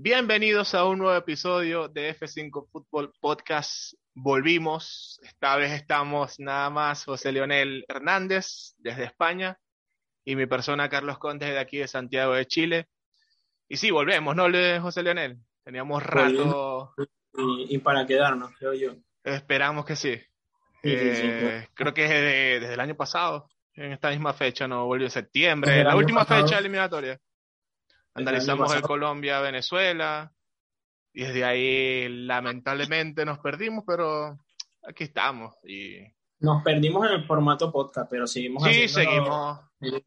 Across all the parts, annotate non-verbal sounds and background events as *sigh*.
Bienvenidos a un nuevo episodio de F5 Fútbol Podcast. Volvimos, esta vez estamos nada más José Leonel Hernández desde España y mi persona Carlos Contes de aquí de Santiago de Chile. Y sí, volvemos, ¿no, José Leonel? Teníamos rato. Y, para quedarnos, creo yo. Esperamos que sí. Eh, creo que desde, el año pasado, en esta misma fecha, no volvió septiembre, la última fecha eliminatoria. Analizamos el Colombia-Venezuela y desde ahí lamentablemente nos perdimos, pero aquí estamos. Y... Nos perdimos en el formato podcast, pero seguimos Sí, seguimos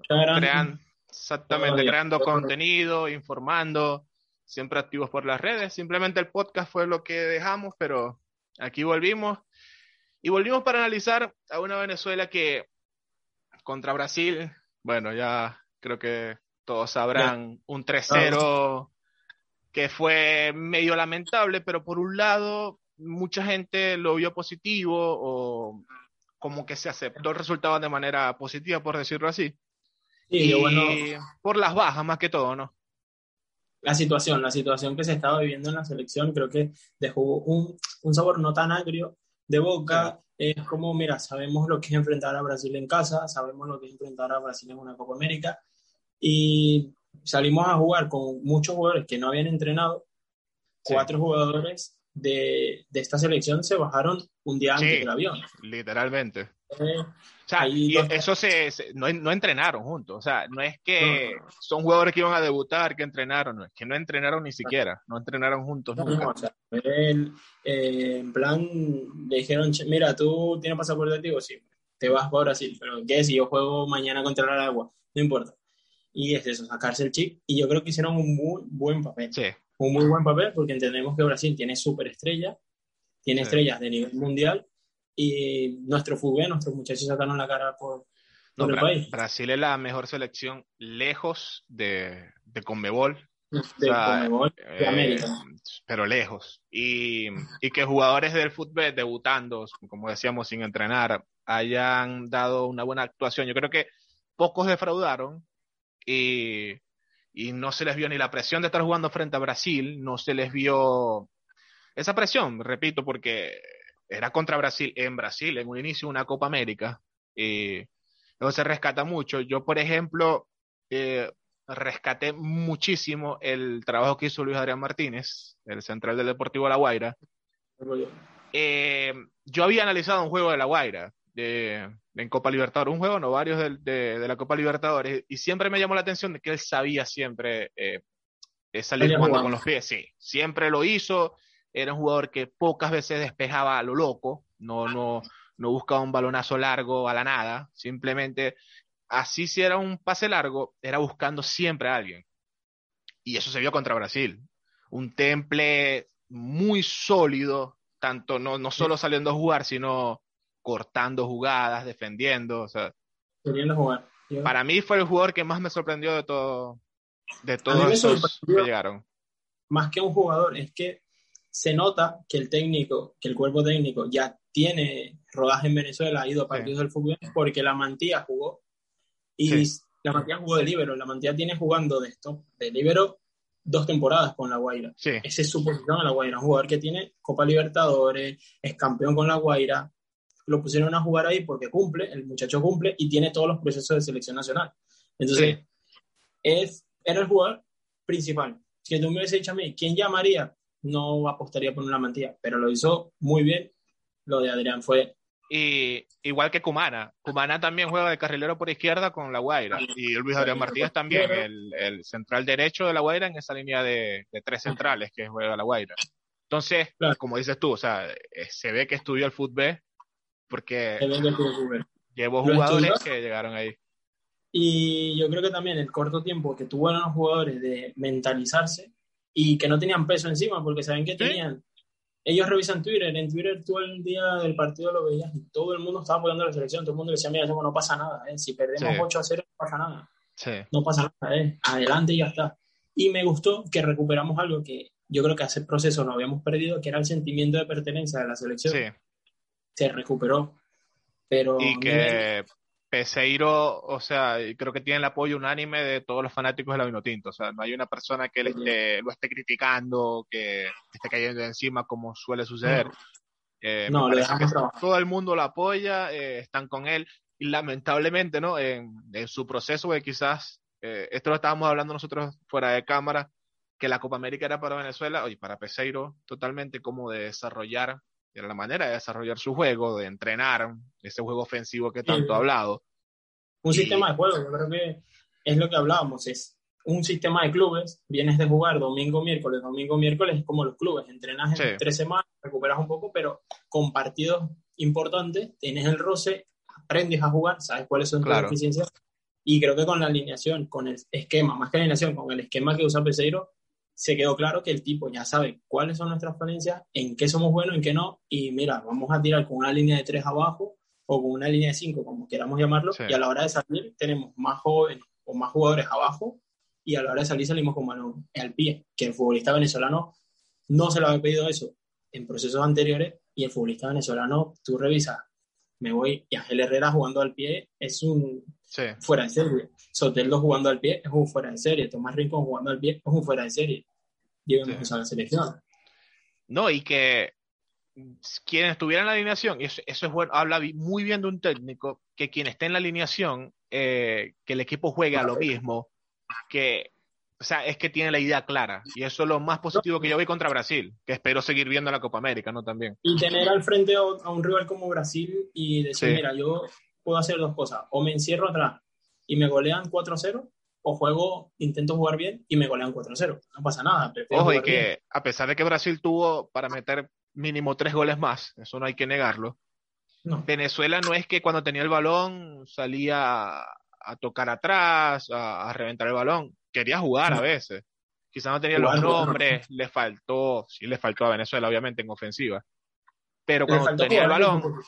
creando, exactamente, creando contenido, informando, siempre activos por las redes. Simplemente el podcast fue lo que dejamos, pero aquí volvimos. Y volvimos para analizar a una Venezuela que contra Brasil, bueno, ya creo que todos sabrán, un 3-0 que fue medio lamentable, pero por un lado mucha gente lo vio positivo o como que se aceptó el resultado de manera positiva, por decirlo así. y bueno, por las bajas más que todo, ¿no? La situación, la situación que se estaba viviendo en la selección creo que dejó un, un sabor no tan agrio de boca. Es como, mira, sabemos lo que es enfrentar a Brasil en casa, sabemos lo que es enfrentar a Brasil en una Copa América, y salimos a jugar con muchos jugadores que no habían entrenado. Cuatro jugadores de, de, esta selección se bajaron un día antes del avión. Literalmente. Eh, o sea, y eso se, no, no, entrenaron juntos. O sea, no es que son jugadores que iban a debutar, que entrenaron, no es que no entrenaron ni siquiera, no entrenaron juntos nunca. o sea, eh, en plan, le dijeron, mira, tú tienes pasaporte activo, sí, te vas para Brasil, pero ¿qué si yo juego mañana contra el agua? No importa y es eso, sacarse el chip. Y yo creo que hicieron un muy buen papel. Sí. Un muy buen papel porque entendemos que Brasil tiene superestrellas, tiene estrellas de nivel mundial y nuestro fútbol, nuestros muchachos sacaron la cara por, el país. Brasil es la mejor selección lejos de, de Conmebol. De Conmebol, de eh, América. Pero lejos. Y, y que jugadores del fútbol debutando, como decíamos, sin entrenar, hayan dado una buena actuación. Yo creo que pocos defraudaron, y, no se les vio ni la presión de estar jugando frente a Brasil, no se les vio esa presión, repito, porque era contra Brasil en Brasil, en un inicio una Copa América. y luego se rescata mucho. Yo, por ejemplo, eh, rescaté muchísimo el trabajo que hizo Luis Adrián Martínez, el central del Deportivo La Guaira. Eh, yo había analizado un juego de La Guaira, de, en Copa Libertadores, un juego, no, varios de, de, la Copa Libertadores, y siempre me llamó la atención de que él sabía siempre eh, eh salir jugando con los pies, sí, siempre lo hizo, era un jugador que pocas veces despejaba a lo loco, no, no, no buscaba un balonazo largo a la nada, simplemente así si era un pase largo, era buscando siempre a alguien. Y eso se vio contra Brasil. Un temple muy sólido, tanto no, no solo saliendo a jugar, sino cortando jugadas, defendiendo. O sea, jugar. Para mí fue el jugador que más me sorprendió de todo, de todos esos que llegaron. Más que un jugador, es que se nota que el técnico, que el cuerpo técnico ya tiene rodaje en Venezuela, ha ido a partidos del fútbol, porque la Mantilla jugó y la Mantilla jugó de libero. La Mantilla tiene jugando de esto, de libero, dos temporadas con la Guaira. Ese es su posición en la Guaira. Un jugador que tiene Copa Libertadores, es campeón con la Guaira, lo pusieron a jugar ahí porque cumple, el muchacho cumple y tiene todos los procesos de selección nacional. Entonces, es, era el jugador principal. Si tú me hubieses dicho a mí, ¿quién llamaría? No apostaría por una mantilla, pero lo hizo muy bien. Lo de Adrián fue y igual que Cumana. Cumana también juega de carrilero por izquierda con La Guaira. Y Luis Adrián Martínez también, el, el, central derecho de La Guaira en esa línea de, de tres centrales que juega La Guaira. Entonces, como dices tú, o sea, eh, se ve que estudió el fútbol porque llevó jugadores que llegaron ahí. Y yo creo que también el corto tiempo que tuvieron los jugadores de mentalizarse y que no tenían peso encima, porque saben que tenían. Ellos revisan Twitter, en Twitter todo el día del partido lo veías y todo el mundo estaba apoyando a la selección, todo el mundo decía, mira, no pasa nada, ¿eh? si perdemos 8 a 0 no pasa nada. No pasa nada, ¿eh? adelante y ya está. Y me gustó que recuperamos algo que yo creo que hace proceso no habíamos perdido, que era el sentimiento de pertenencia de la selección. Se recuperó. Pero y que Peseiro, o sea, creo que tiene el apoyo unánime de todos los fanáticos de la Vinotinto. O sea, no hay una persona que le esté, lo esté criticando, que esté cayendo encima como suele suceder. Eh, no, lo todo el mundo lo apoya, eh, están con él. Y lamentablemente, ¿no? En, en su proceso, que quizás, eh, esto lo estábamos hablando nosotros fuera de cámara, que la Copa América era para Venezuela, oye, para Peseiro, totalmente como de desarrollar, era la manera de desarrollar su juego, de entrenar ese juego ofensivo que tanto ha hablado. Un sistema de juego, yo creo que es lo que hablábamos, es un sistema de clubes, vienes de jugar domingo, miércoles, domingo, miércoles, es como los clubes, entrenas en tres semanas, recuperas un poco, pero con partidos importantes, tienes el roce, aprendes a jugar, sabes cuáles son tus deficiencias, y creo que con la alineación, con el esquema, más que alineación, con el esquema que usa Peseiro, se quedó claro que el tipo ya sabe cuáles son nuestras falencias, en qué somos buenos, en qué no, y mira, vamos a tirar con una línea de tres abajo o con una línea de cinco, como queramos llamarlo, y a la hora de salir tenemos más jóvenes o más jugadores abajo, y a la hora de salir salimos con mano al pie, que el futbolista venezolano no se lo había pedido eso en procesos anteriores, y el futbolista venezolano, tú revisas, me voy, y Ángel Herrera jugando al pie es un fuera de serie. Soteldo jugando al pie es un fuera de serie. Tomás Rincón jugando al pie es un fuera de serie. Llevemos a la selección. No, y que quien estuviera en la alineación, eso, eso es bueno, habla muy bien de un técnico, que quien esté en la alineación, eh, que el equipo juegue a lo mismo, que, o sea, es que tiene la idea clara. Y eso es lo más positivo que yo vi contra Brasil, que espero seguir viendo en la Copa América, ¿no? También. Y tener al frente a un rival como Brasil y decir, mira, yo puedo hacer dos cosas. O me encierro atrás y me golean 4-0, o juego, intento jugar bien y me golean 4-0. No pasa nada. Ojo, y que a pesar de que Brasil tuvo para meter mínimo tres goles más, eso no hay que negarlo. Venezuela no es que cuando tenía el balón salía a, tocar atrás, a, reventar el balón. Quería jugar a veces. Quizás no tenía los nombres, le faltó, sí le faltó a Venezuela, obviamente, en ofensiva. Pero cuando tenía el balón,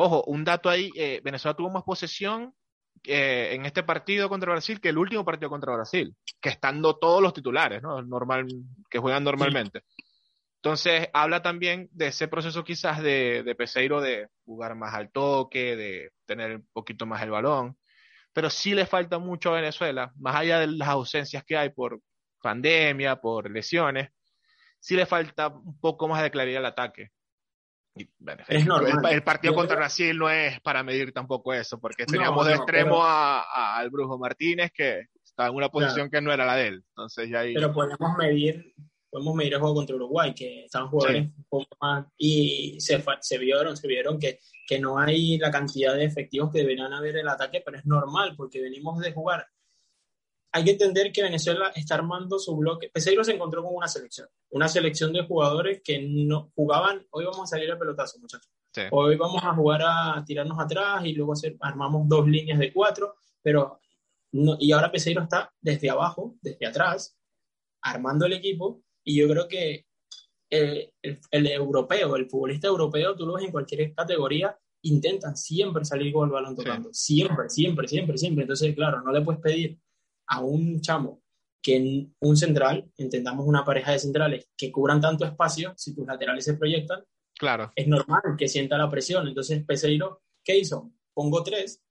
Ojo, un dato ahí, eh, Venezuela tuvo más posesión eh, en este partido contra Brasil que el último partido contra Brasil, que estando todos los titulares, ¿no? Normal, que juegan normalmente. Entonces, habla también de ese proceso quizás de, de Peseiro de jugar más al toque, de tener un poquito más el balón, pero sí le falta mucho a Venezuela, más allá de las ausencias que hay por pandemia, por lesiones, sí le falta un poco más de claridad al ataque el, partido contra Brasil no es para medir tampoco eso, porque teníamos de extremo al Brujo Martínez que estaba en una posición que no era la de él. Entonces ya Pero podemos medir, podemos medir el juego contra Uruguay, que están jugando un poco más y se, se vieron, se vieron que, que no hay la cantidad de efectivos que deberían haber en el ataque, pero es normal porque venimos de jugar hay que entender que Venezuela está armando su bloque. Peseiro se encontró con una selección, una selección de jugadores que no jugaban, hoy vamos a salir al pelotazo, muchachos. Hoy vamos a jugar a tirarnos atrás y luego armamos dos líneas de cuatro, pero no, y ahora Peseiro está desde abajo, desde atrás, armando el equipo y yo creo que el, el, europeo, el futbolista europeo, tú lo ves en cualquier categoría, intentan siempre salir con el balón tocando, siempre, siempre, siempre, siempre. Entonces, claro, no le puedes pedir a un chamo que en un central, entendamos una pareja de centrales que cubran tanto espacio, si tus laterales se proyectan, claro. es normal que sienta la presión. Entonces, Peseiro, ¿qué hizo? Pongo tres.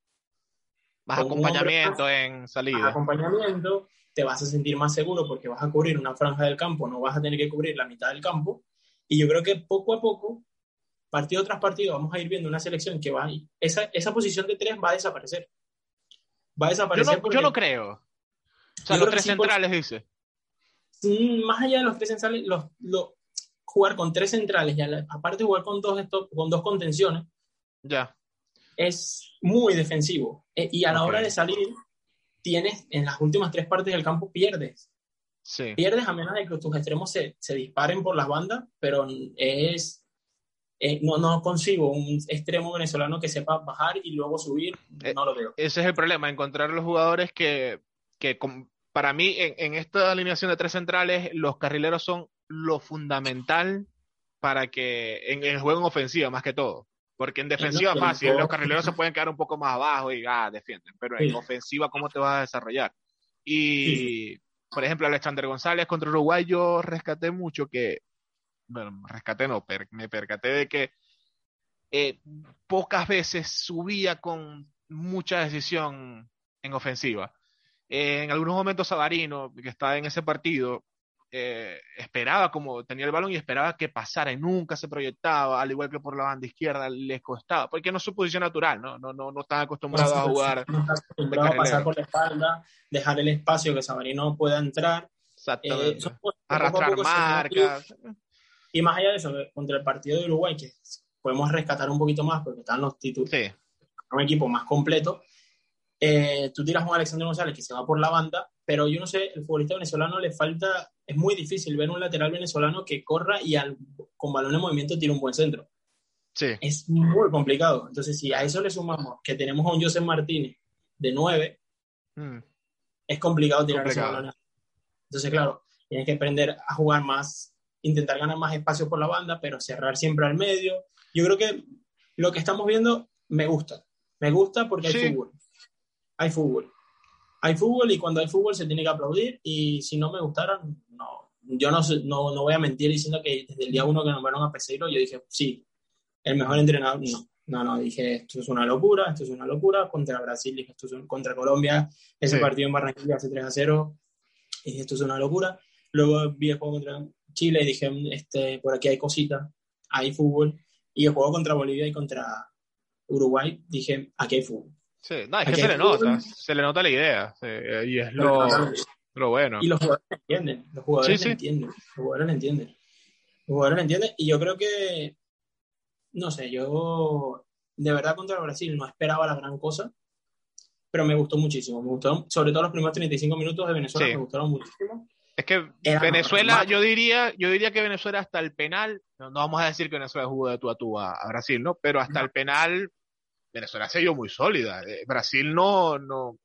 Más acompañamiento en salida. acompañamiento, te vas a sentir más seguro porque vas a cubrir una franja del campo, no vas a tener que cubrir la mitad del campo. Y yo creo que poco a poco, partido tras partido, vamos a ir viendo una selección que va a esa, esa posición de tres va a desaparecer. Va a desaparecer. Yo no creo. O sea, los tres centrales, dice. Más allá de los tres centrales, los, jugar con tres centrales, y aparte de jugar con dos, con dos contenciones, ya. es muy defensivo. E, y a la hora de salir, tienes en las últimas tres partes del campo, pierdes. Sí. Pierdes a menos de que tus extremos se, se disparen por las bandas, pero es eh, no, no consigo un extremo venezolano que sepa bajar y luego subir, eh, no lo veo. Ese es el problema, encontrar los jugadores que, que para mí, en, esta alineación de tres centrales, los carrileros son lo fundamental para que en el juego en ofensiva, más que todo. Porque en defensiva es fácil, los carrileros se pueden quedar un poco más abajo y ah, defienden, pero en ofensiva, ¿cómo te vas a desarrollar? Y, por ejemplo, Alexander González contra Uruguay, yo rescaté mucho que, bueno, rescaté no, me percaté de que eh, pocas veces subía con mucha decisión en ofensiva. En algunos momentos Sabarino, que estaba en ese partido, eh, esperaba como tenía el balón y esperaba que pasara y nunca se proyectaba, al igual que por la banda izquierda les costaba, porque no es su posición natural, ¿no? No, no, no están acostumbrados a jugar. No están acostumbrados a pasar por la espalda, dejar el espacio que Sabarino pueda entrar. Eh, Arrastrar marcas. Y más allá de eso, contra el partido de Uruguay, que podemos rescatar un poquito más porque están los títulos, sí. un equipo más completo, eh, tú tiras a un Alexander González que se va por la banda, pero yo no sé, el futbolista venezolano le falta, es muy difícil ver un lateral venezolano que corra y al, con balón en movimiento tire un buen centro. Sí. Es muy complicado. Entonces, si a eso le sumamos que tenemos a un José Martínez de 9, mm. es complicado tirar ese balón. Entonces, claro, tienes que aprender a jugar más, intentar ganar más espacio por la banda, pero cerrar siempre al medio. Yo creo que lo que estamos viendo me gusta. Me gusta porque hay fútbol hay fútbol. Hay fútbol y cuando hay fútbol se tiene que aplaudir y si no me gustara, no, yo no, no, no voy a mentir diciendo que desde el día uno que nombraron a Peseiro, yo dije, sí, el mejor entrenador, no. No, no, dije, esto es una locura, esto es una locura. Contra Brasil, dije, esto es contra Colombia, ese partido en Barranquilla hace 3 a 0, dije, esto es una locura. Luego vi el juego contra Chile y dije, este, por aquí hay cositas, hay fútbol. Y el juego contra Bolivia y contra Uruguay, dije, aquí hay fútbol. Sí, no, es que se le nota, se le nota la idea, y es lo, lo, bueno. Y los jugadores entienden, los jugadores entienden, los jugadores entienden. Los jugadores entienden, y yo creo que, no sé, yo de verdad contra Brasil no esperaba la gran cosa, pero me gustó muchísimo, me gustó, sobre todo los primeros 35 minutos de Venezuela, me gustaron muchísimo. Es que Venezuela, yo diría, yo diría que Venezuela hasta el penal, no, vamos a decir que Venezuela jugó de tú a tú a, Brasil, ¿no? Pero hasta el penal Venezuela se dio muy sólida. Eh, Brasil no, no,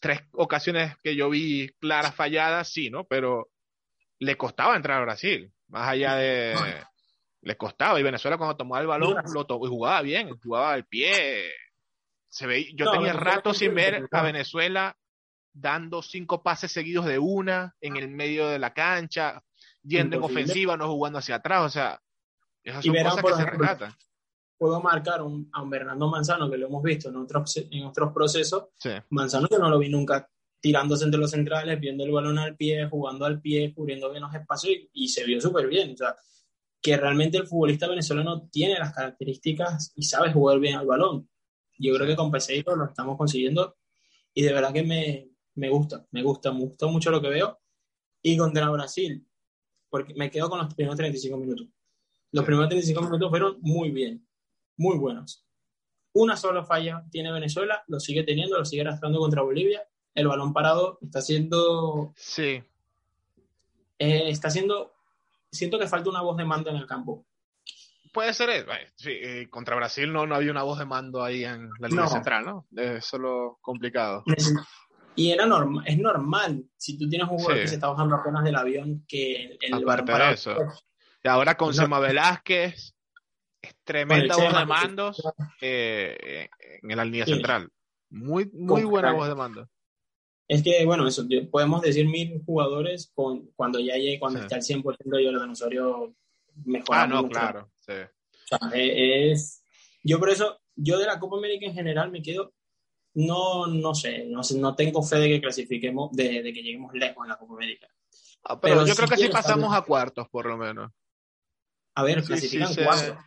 tres ocasiones que yo vi claras falladas, sí, ¿no? Pero le costaba entrar a Brasil, más allá de... Le costaba, y Venezuela cuando tomaba el balón lo y jugaba bien, jugaba al pie. Se ve, yo tenía rato sin ver a Venezuela dando cinco pases seguidos de una en el medio de la cancha, yendo en ofensiva, no jugando hacia atrás, o sea, esas son cosas que se rescatan puedo marcar a un Bernardo Manzano, que lo hemos visto en otros, en otros procesos. Manzano que no lo vi nunca tirándose entre los centrales, viendo el balón al pie, jugando al pie, cubriendo bien los espacios y, se vio súper bien. O sea, que realmente el futbolista venezolano tiene las características y sabe jugar bien al balón. Yo creo que con Peseiro lo estamos consiguiendo y de verdad que me, me gusta, me gusta, me gustó mucho lo que veo. Y contra Brasil, porque me quedo con los primeros 35 minutos. Los primeros 35 minutos fueron muy bien muy buenos. Una sola falla tiene Venezuela, lo sigue teniendo, lo sigue arrastrando contra Bolivia. El balón parado está siendo. Sí. Eh, está siendo. Siento que falta una voz de mando en el campo. Puede ser, eh, sí, eh, contra Brasil no, no había una voz de mando ahí en la línea central, ¿no? Eso es lo complicado. Y era normal, es normal, si tú tienes un jugador que se está bajando apenas del avión, que el, Aparte de eso. Y ahora con Sema Velázquez, es tremenda voz de mandos eh, en la línea central. Muy, muy buena voz de mando. Es que, bueno, eso, podemos decir mil jugadores con, cuando ya llegue, cuando esté al 100% yo lo de Osorio Ah, no, claro. Sí. E, es, yo por eso, yo de la Copa América en general me quedo, no, no sé, no, no tengo fe de que clasifiquemos, de, que lleguemos lejos en la Copa América. Ah, pero, yo creo que sí pasamos a cuartos, por lo menos. A ver, clasifican cuatro.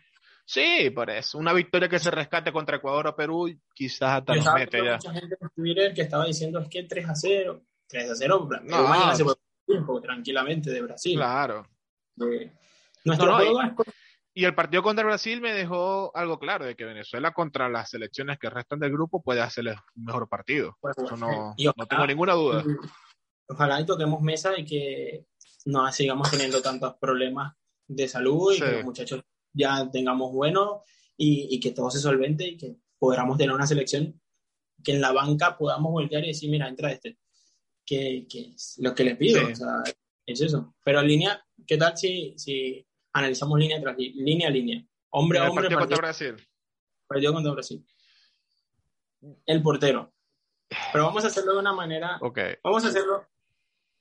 Sí, por eso. Una victoria que se rescate contra Ecuador o Perú, quizás hasta nos mete ya. Mucha gente en Twitter que estaba diciendo es que 3 a 0. 3 a 0, no, mañana se puede tiempo, tranquilamente de Brasil. Claro. nuestro. Y el partido contra Brasil me dejó algo claro, de que Venezuela contra las selecciones que restan del grupo puede hacer un mejor partido. Pues, Eso no, no tengo ninguna duda. Ojalá y toquemos mesa y que no sigamos teniendo tantos problemas de salud y que los muchachos ya tengamos bueno y, que todo se solvente y que podamos tener una selección que en la banca podamos voltear y decir, mira, entra este. Que, que es lo que les pido, o sea, es eso. Pero línea, ¿qué tal si, si analizamos línea tras línea a línea? Hombre a hombre. Partido contra Brasil. Partido contra Brasil. El portero. Pero vamos a hacerlo de una manera. Okay. Vamos a hacerlo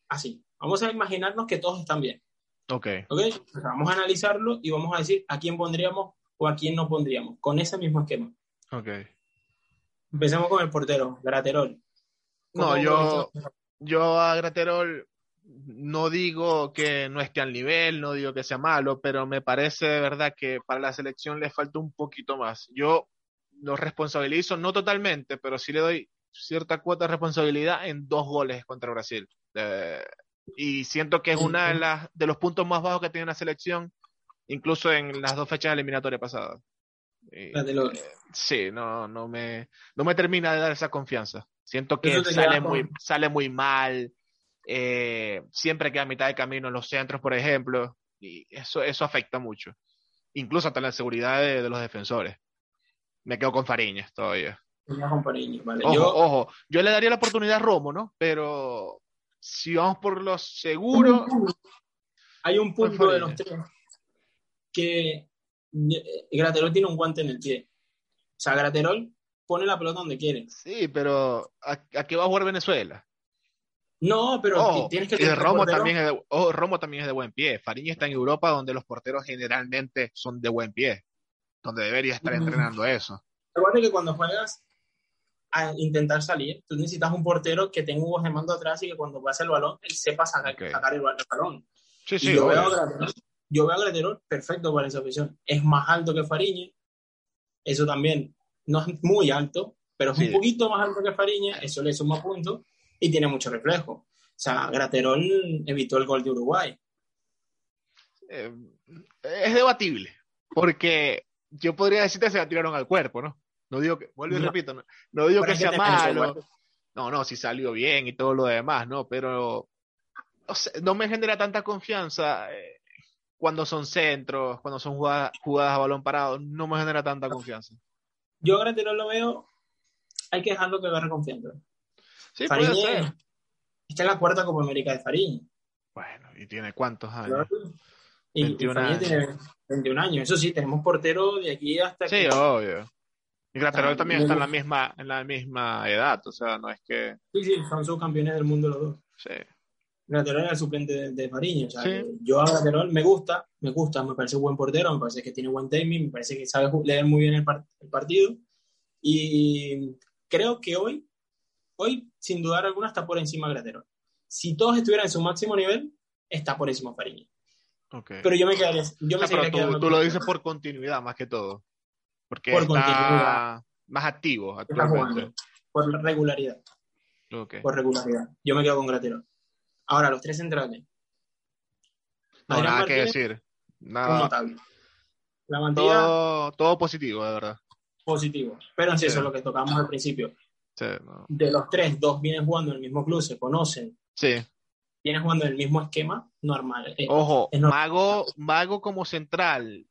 así. Vamos a imaginarnos que todos están bien. Ok. okay? vamos a analizarlo y vamos a decir a quién pondríamos o a quién no pondríamos, con ese mismo esquema. Ok. Empecemos con el portero, Graterol. No, yo, yo a Graterol no digo que no esté al nivel, no digo que sea malo, pero me parece de verdad que para la selección le falta un poquito más. Yo lo responsabilizo, no totalmente, pero sí le doy cierta cuota de responsabilidad en dos goles contra Brasil. Y siento que es una de, las, de los puntos más bajos que tiene la selección, incluso en las dos fechas eliminatorias pasadas. Eh, sí, no, no, me, no me termina de dar esa confianza. Siento que sale muy, sale muy mal, eh, siempre queda a mitad de camino en los centros, por ejemplo, y eso, eso afecta mucho. Incluso hasta la seguridad de, los defensores. Me quedo con Fariñas todavía. Ojo, yo... ojo, yo le daría la oportunidad a Romo, ¿no? Pero si vamos por lo seguro. Hay un punto de los tres que eh, Graterol tiene un guante en el pie. O sea, Graterol pone la pelota donde quiere. Sí, pero ¿a, qué va a jugar Venezuela? No, pero tienes que Romo también, es de, oh, Romo también es de buen pie. Fariña está en Europa donde los porteros generalmente son de buen pie, donde debería estar entrenando eso. Recuerda que cuando juegas a intentar salir, tú necesitas un portero que tenga un mando atrás y que cuando pase el balón, él sepa sacar, el, balón. Sí, sí, yo, veo a Graterol, perfecto para esa posición. Es más alto que Fariña, eso también no es muy alto, pero es un poquito más alto que Fariña, eso le suma puntos y tiene mucho reflejo. O sea, Graterol evitó el gol de Uruguay. Eh, es debatible, porque yo podría decirte que se la tiraron al cuerpo, ¿no? No digo que, vuelvo y repito, no, digo que sea malo. No, no, si salió bien y todo lo demás, ¿no? Pero no, me genera tanta confianza eh, cuando son centros, cuando son jugadas, a balón parado, no me genera tanta confianza. Yo a Graterol lo veo, hay que dejarlo que agarre confianza. Sí, puede ser. Esta es la cuarta Copa América de Fariña. Bueno, ¿y tiene cuántos años? Y, 21 años. tiene 21 años. Eso sí, tenemos portero de aquí hasta Sí, obvio. Y Graterol también está en la misma en la misma edad, o sea, no es que Sí, sí, son subcampeones del mundo los dos. Sí. Graterol era el suplente de, Fariña, o sea, yo a Graterol me gusta, me gusta, me parece buen portero, me parece que tiene buen timing, me parece que sabe leer muy bien el, el partido y creo que hoy hoy, sin dudar alguna, está por encima de Graterol. Si todos estuvieran en su máximo nivel, está por encima de Fariña. Pero yo me quedaría. Yo me tú, tú lo dices por continuidad más que todo. Porque por está más activo actualmente. Por regularidad. Por regularidad. Yo me quedo con Graterol. Ahora, los tres centrales. No, nada que decir. Nada. La mantilla, todo, todo, positivo, de verdad. Positivo. Pero es eso es lo que tocamos al principio. De los tres, dos vienen jugando en el mismo club, se conocen. Sí. Vienen jugando en el mismo esquema normal. Ojo, Mago, Mago como central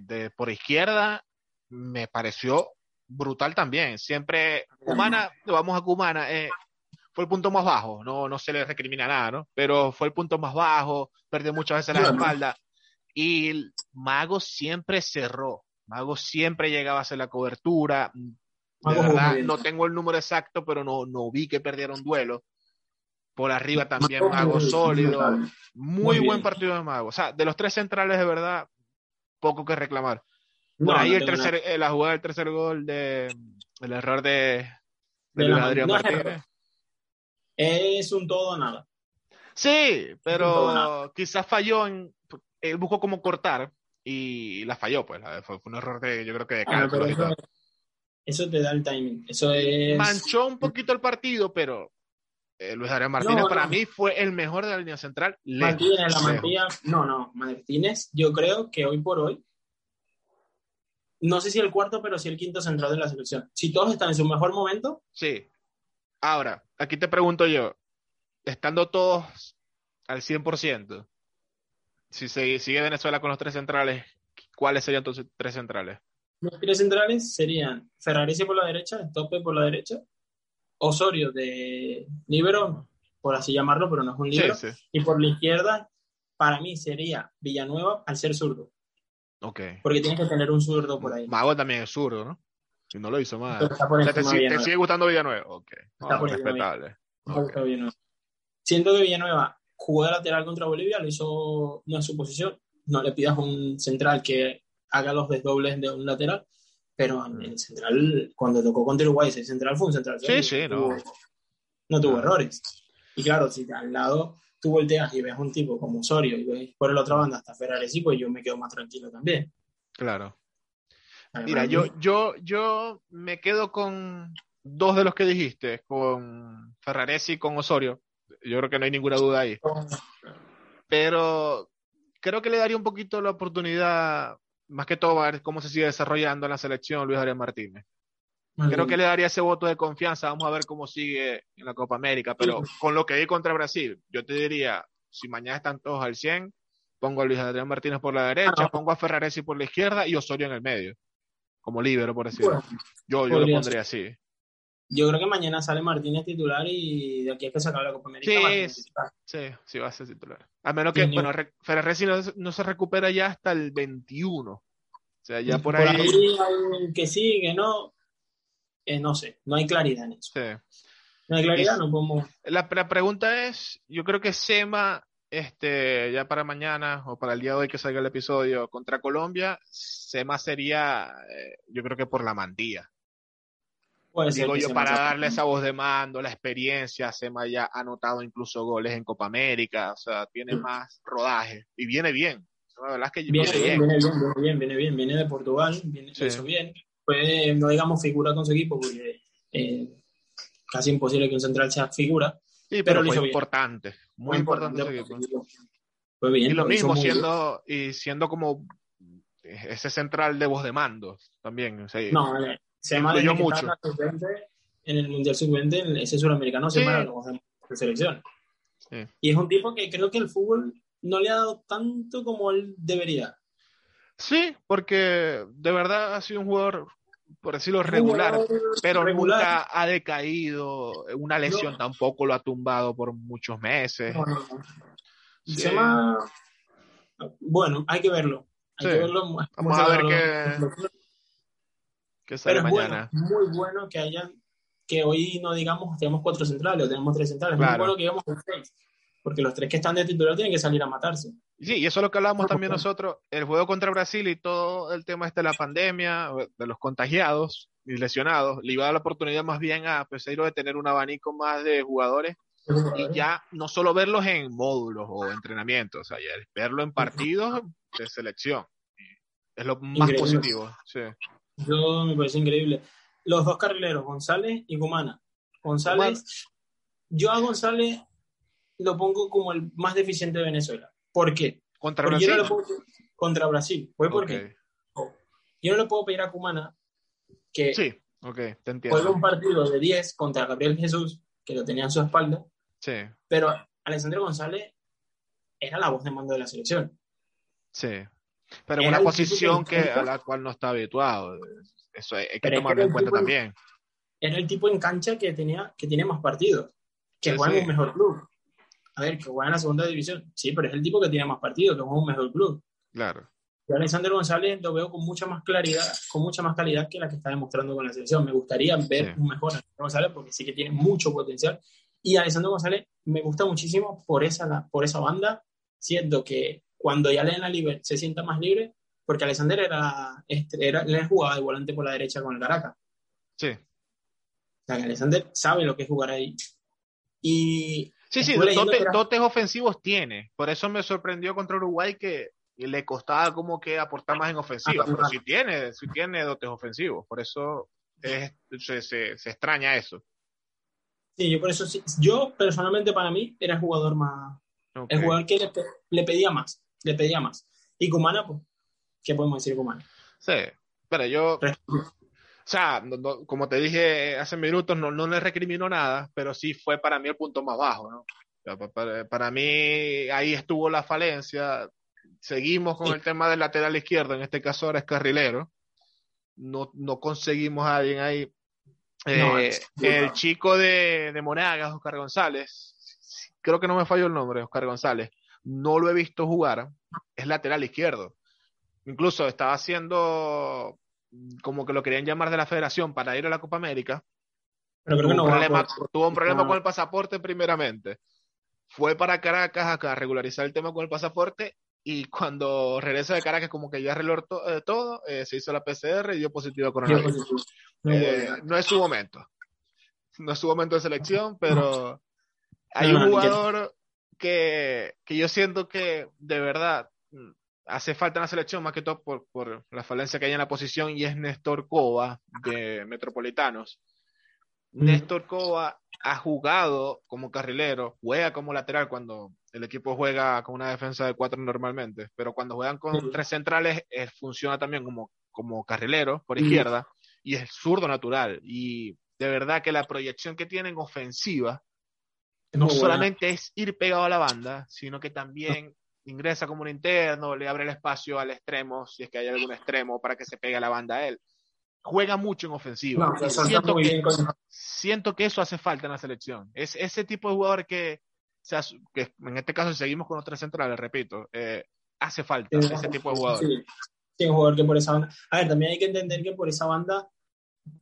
de, por izquierda me pareció brutal también. Siempre, Cumana, vamos a Cumana, eh, fue el punto más bajo, no, no se le recrimina nada, ¿no? Pero fue el punto más bajo, perdió muchas veces la espalda. Y Mago siempre cerró, Mago siempre llegaba a hacer la cobertura, no tengo el número exacto, pero no, no vi que perdieron duelo. Por arriba también Mago sólido. Muy, buen partido de Mago. O sea, de los tres centrales, de verdad, poco que reclamar. Por ahí el tercer, eh, la jugada del tercer gol de el error de, de, Adrián Martínez. Es un todo nada. Sí, pero quizás falló en. Él buscó como cortar y la falló, pues. Fue, un error de, yo creo que de ah. Eso te da el timing. Eso es... Manchó un poquito el partido, pero eh, Luis Adrián Martínez para mí fue el mejor de la línea central. Martínez, la Mantilla, no, no, Martínez, yo creo que hoy por hoy, no sé si el cuarto, pero sí el quinto central de la selección. Si todos están en su mejor momento. Sí. Ahora, aquí te pregunto yo, estando todos al 100%, si se sigue Venezuela con los tres centrales, ¿cuáles serían tus tres centrales? Los tres centrales serían Ferrarese por la derecha, Tope por la derecha, Osorio de libero, por así llamarlo, pero no es un libro, y por la izquierda, para mí sería Villanueva al ser zurdo. Ok. Porque tienes que tener un zurdo por ahí. Mago también es zurdo, ¿no? Si no lo hizo mal. te, sigue gustando Villanueva? Ok. respetable. Siento que Villanueva jugó de lateral contra Bolivia, lo hizo no en su posición. No le pidas un central que haga los desdobles de un lateral. Pero en el central, cuando tocó contra Uruguay, ese central fue un central. Sí, sí, no. no tuvo errores. Y claro, si al lado tú volteas y ves un tipo como Osorio y ves por la otra banda hasta Ferrari, pues yo me quedo más tranquilo también. Claro. Mira, yo, yo, yo me quedo con dos de los que dijiste, con Ferraresi y con Osorio. Yo creo que no hay ninguna duda ahí. Pero creo que le daría un poquito la oportunidad, más que todo, a ver cómo se sigue desarrollando en la selección Luis Arias Martínez. Creo que le daría ese voto de confianza. Vamos a ver cómo sigue en la Copa América. Pero con lo que vi contra Brasil, yo te diría, si mañana están todos al 100, pongo a Luis Adrián Martínez por la derecha, pongo a Ferraresi por la izquierda y Osorio en el medio, como líbero, por decirlo. yo, yo lo pondría así. Yo creo que mañana sale Martínez titular y de aquí hay que sacar la Copa América. Sí, sí, sí, va a ser titular. A menos que, bueno, Ferraresi no, no, se recupera ya hasta el 21. O sea, ya por, por ahí... que sí, que no. Eh, no sé, no hay claridad en eso. No hay claridad, no podemos. La, pregunta es: yo creo que Sema, este, ya para mañana o para el día de hoy que salga el episodio contra Colombia, Sema sería, eh, yo creo que por la mantilla. Digo yo, para darle esa voz de mando, la experiencia, Sema ya ha anotado incluso goles en Copa América, o sea, tiene más rodaje y viene bien. La verdad es que viene, bien, Viene bien, viene bien, viene bien, viene de Portugal, viene eso bien. Pues no digamos figura con su equipo, porque eh, casi imposible que un central sea figura. Sí, pero, lo fue importante, muy, importante, bien, y lo, mismo, siendo, y siendo como ese central de voz de mando también. no, se llama mucho. En el Mundial Sub-20, ese suramericano se llama voz de selección. Y es un tipo que creo que el fútbol no le ha dado tanto como él debería. Sí, porque de verdad ha sido un jugador, por decirlo, regular, pero nunca ha decaído. Una lesión tampoco lo ha tumbado por muchos meses. Se llama... Bueno, hay que verlo. Hay que verlo. Vamos a ver qué, qué sale pero mañana. muy bueno que hayan, que hoy no digamos tenemos cuatro centrales o tenemos tres centrales. Muy bueno que digamos seis porque los tres que están de titular tienen que salir a matarse. Sí, y eso es lo que hablábamos también nosotros, el juego contra Brasil y todo el tema este de la pandemia, de los contagiados y lesionados, le iba a dar la oportunidad más bien a Peseiro de tener un abanico más de jugadores y ya no solo verlos en módulos o entrenamientos, o sea, verlo en partidos de selección. Es lo más positivo. Sí. Yo me parece increíble. Los dos carrileros, González y Gumana. González, yo a González lo pongo como el más deficiente de Venezuela. ¿Por qué? ¿Contra Brasil? contra Brasil. ¿Fue por qué? Yo no le puedo pedir a Cumana que sí, okay, te entiendo. juegue un partido de 10 contra Gabriel Jesús, que lo tenía en su espalda. Sí. Pero Alessandro González era la voz de mando de la selección. Sí. Pero en una posición que, a la cual no está habituado. Eso hay, que tomarlo en cuenta también. Era el tipo en cancha que tenía que tiene más partidos, que juega en un mejor club a ver, que juega en la segunda división, sí, pero es el tipo que tiene más partidos, que juega un mejor club. Claro. Y Alexander González lo veo con mucha más claridad, con mucha más calidad que la que está demostrando con la selección. Me gustaría ver un mejor Alexander González porque sí que tiene mucho potencial. Y Alexander González me gusta muchísimo por esa, por esa banda, siendo que cuando ya le den la libre se sienta más libre, porque Alexander era, este, era, era jugaba de volante por la derecha con el Caracas. Sí. O sea, que Alexander sabe lo que es jugar ahí. Y Sí, sí, dotes, ofensivos tiene. Por eso me sorprendió contra Uruguay que le costaba como que aportar más en ofensiva. Pero sí tiene, sí tiene dotes ofensivos. Por eso se, se, extraña eso. Sí, yo por eso sí. Yo personalmente para mí era el jugador más. El jugador que le, pedía más. Le pedía más. Y Kumana, pues, ¿qué podemos decir de Kumana? Sí, pero yo. O sea, como te dije hace minutos, no, no le recrimino nada, pero sí fue para mí el punto más bajo, ¿no? Para, mí ahí estuvo la falencia. Seguimos con el tema del lateral izquierdo, en este caso ahora es carrilero. No, no conseguimos a alguien ahí. Eh, el chico de, de Monagas, Oscar González, creo que no me falló el nombre, Oscar González, no lo he visto jugar, es lateral izquierdo. Incluso estaba haciendo como que lo querían llamar de la federación para ir a la Copa América. Pero creo tuvo, que no tuvo un problema con el pasaporte primeramente. Fue para Caracas a regularizar el tema con el pasaporte y cuando regresa de Caracas como que ya arregló eh, todo, eh, se hizo la PCR y dio positivo a coronavirus. Eh, no es su momento. No es su momento de selección, pero hay un jugador que, que yo siento que de verdad mm, hace falta en la selección, más que todo por, por la falencia que hay en la posición, y es Néstor Cova de Metropolitanos. Néstor Cova ha jugado como carrilero, juega como lateral cuando el equipo juega con una defensa de cuatro normalmente, pero cuando juegan con tres centrales eh, funciona también como, como carrilero por izquierda y es zurdo natural. Y de verdad que la proyección que tienen ofensiva no solamente es ir pegado a la banda, sino que también ingresa como un interno, le abre el espacio al extremo, si es que hay algún extremo, para que se pegue a la banda a él juega mucho en ofensiva. siento, que, siento, que, eso hace falta en la selección. Es ese tipo de jugador que, que en este caso, si seguimos con los tres centrales, repito, eh, hace falta ese tipo de jugador. Sí, un jugador que por esa banda. A ver, también hay que entender que por esa banda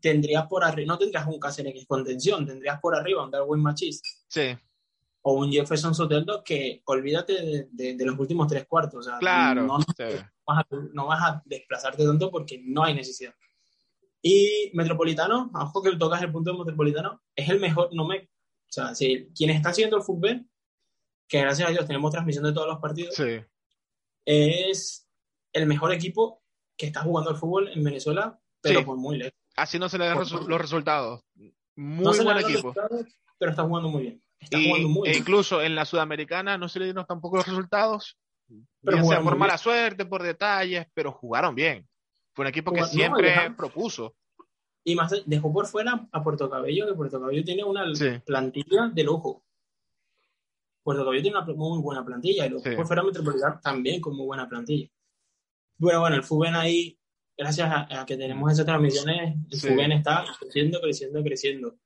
tendrías por arriba, no tendrías un Cáceres contención, tendrías por arriba un Darwin Machis. Sí. O un Jefferson Soteldo que olvídate de, de, los últimos tres cuartos. O sea, claro. No, no vas a desplazarte tanto porque no hay necesidad. Y Metropolitano, ojo que tocas el punto de Metropolitano, es el mejor, no me, o sea, si quien está haciendo el fútbol, que gracias a Dios tenemos transmisión de todos los partidos, es el mejor equipo que está jugando el fútbol en Venezuela, pero por muy lejos. Así no se le dan los resultados. Muy buen equipo. Pero está jugando muy bien. Está jugando muy e incluso en la Sudamericana no se le dieron tampoco los resultados. Pero sea por mala suerte, por detalles, pero jugaron bien. Fue un equipo que siempre propuso. Y más dejó por fuera a Puerto Cabello, que Puerto Cabello tiene una plantilla de lujo. Puerto Cabello tiene una muy buena plantilla y lo por fuera Metropolitano también con muy buena plantilla. Bueno, bueno, el FUBEN ahí, gracias a, que tenemos esas transmisiones, el FUBEN está creciendo, creciendo, creciendo.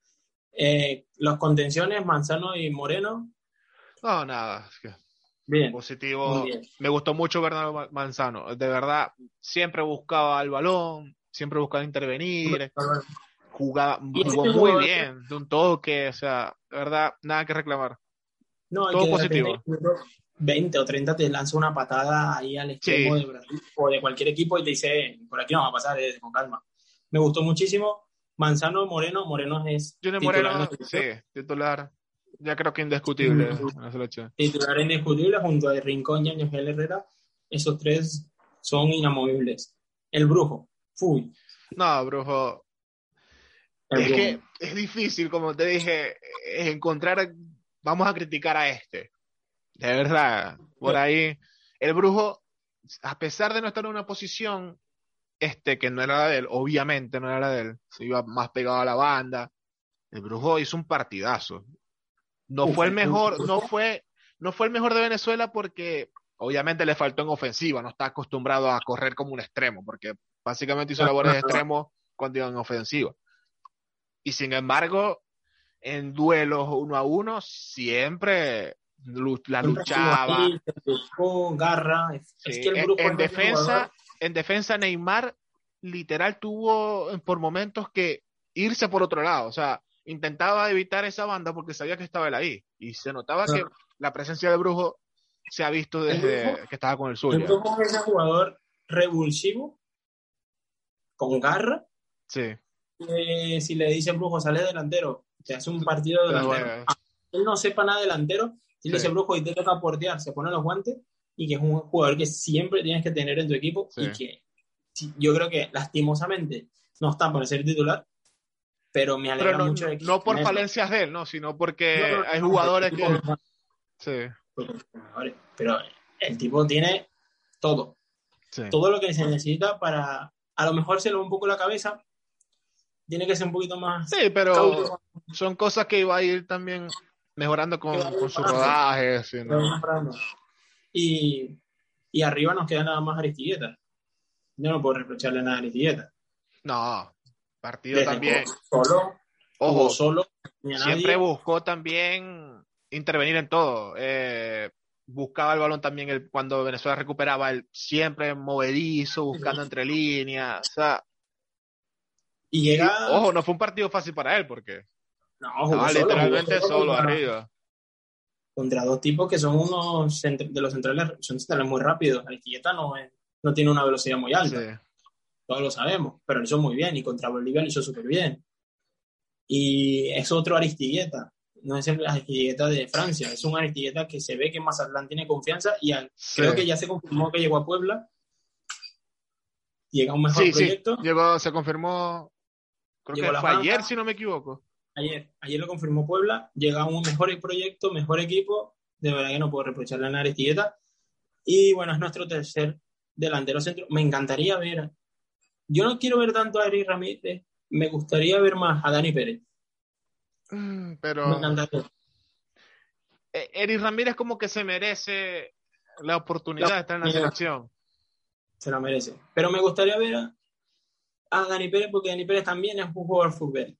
Eh, los contenciones, Manzano y Moreno. No, nada. Bien. Positivo. Me gustó mucho Bernardo Manzano. De verdad, siempre buscaba el balón, siempre buscaba intervenir. Jugaba, jugó muy bien, de un toque, o sea, de verdad, nada que reclamar. No, Todo positivo. 20 o 30 te lanza una patada ahí al extremo de Brasil o de cualquier equipo y te dice, por aquí no va a pasar, eh, con calma. Me gustó muchísimo. Manzano Moreno, Moreno es. Moreno, sí, titular ya creo que indiscutible en selección. Titular indiscutible junto a Rincón y Ángel Herrera. Esos tres son inamovibles. El Brujo, fui. No, Brujo. es que es difícil, como te dije, encontrar. Vamos a criticar a este. De verdad, por ahí. El Brujo, a pesar de no estar en una posición este que no era la de él, obviamente no era la de él, se iba más pegado a la banda. El Brujo hizo un partidazo. No fue el mejor, no fue, no fue el mejor de Venezuela porque obviamente le faltó en ofensiva, no está acostumbrado a correr como un extremo, porque básicamente hizo labores de extremo cuando iba en ofensiva. Y sin embargo, en duelos uno a uno, siempre la luchaba. garra. en, defensa, en defensa, Neymar literal tuvo por momentos que irse por otro lado. O sea, intentaba evitar esa banda porque sabía que estaba él ahí. Y se notaba que la presencia de Brujo se ha visto desde que estaba con el suyo. El Brujo es un jugador revulsivo, con garra. Sí. si le dice Brujo, sale delantero, te hace un partido delantero. él no sepa nada delantero, si le dice Brujo y te toca portear, se pone los guantes y que es un jugador que siempre tienes que tener en tu equipo y que yo creo que lastimosamente no está para ser titular, pero me alegra no, mucho No por falencias de él, ¿no? Sino porque hay jugadores que... Sí. Pero el tipo tiene todo. Todo lo que se necesita para... A lo mejor se le va un poco la cabeza. Tiene que ser un poquito más... Sí, pero son cosas que iba a ir también mejorando con, con su rodaje. Y, y arriba nos queda nada más Aristilleta. Yo no puedo reprocharle nada a Aristilleta. No, partido también. Solo. Ojo, solo. Siempre buscó también intervenir en todo. Eh, buscaba el balón también el, cuando Venezuela recuperaba, el siempre movedizo, buscando entre líneas. O sea, y llega. ojo, no fue un partido fácil para él porque. No, literalmente solo, arriba. contra dos tipos que son unos de los centrales, son centrales muy rápidos. Aristigueta no, no tiene una velocidad muy alta. Todos lo sabemos, pero lo hizo muy bien y contra Bolivia lo hizo súper bien. Y es otro Aristigueta, no es el Aristigueta de Francia, es un Aristigueta que se ve que Mazatlán tiene confianza y creo que ya se confirmó que llegó a Puebla. Llega un mejor proyecto. Llegó, se confirmó, creo que fue ayer, si no me equivoco ayer, ayer lo confirmó Puebla, llega un mejor proyecto, mejor equipo, de verdad que no puedo reprocharle a Aristigueta. Y bueno, es nuestro tercer delantero centro. Me encantaría ver, yo no quiero ver tanto a Eric Ramírez, me gustaría ver más a Dani Pérez. Mm, pero... Me encantaría. E, Eric Ramírez como que se merece la oportunidad de estar en la selección. Se la merece. Pero me gustaría ver a, a Dani Pérez porque Dani Pérez también es un jugador de fútbol.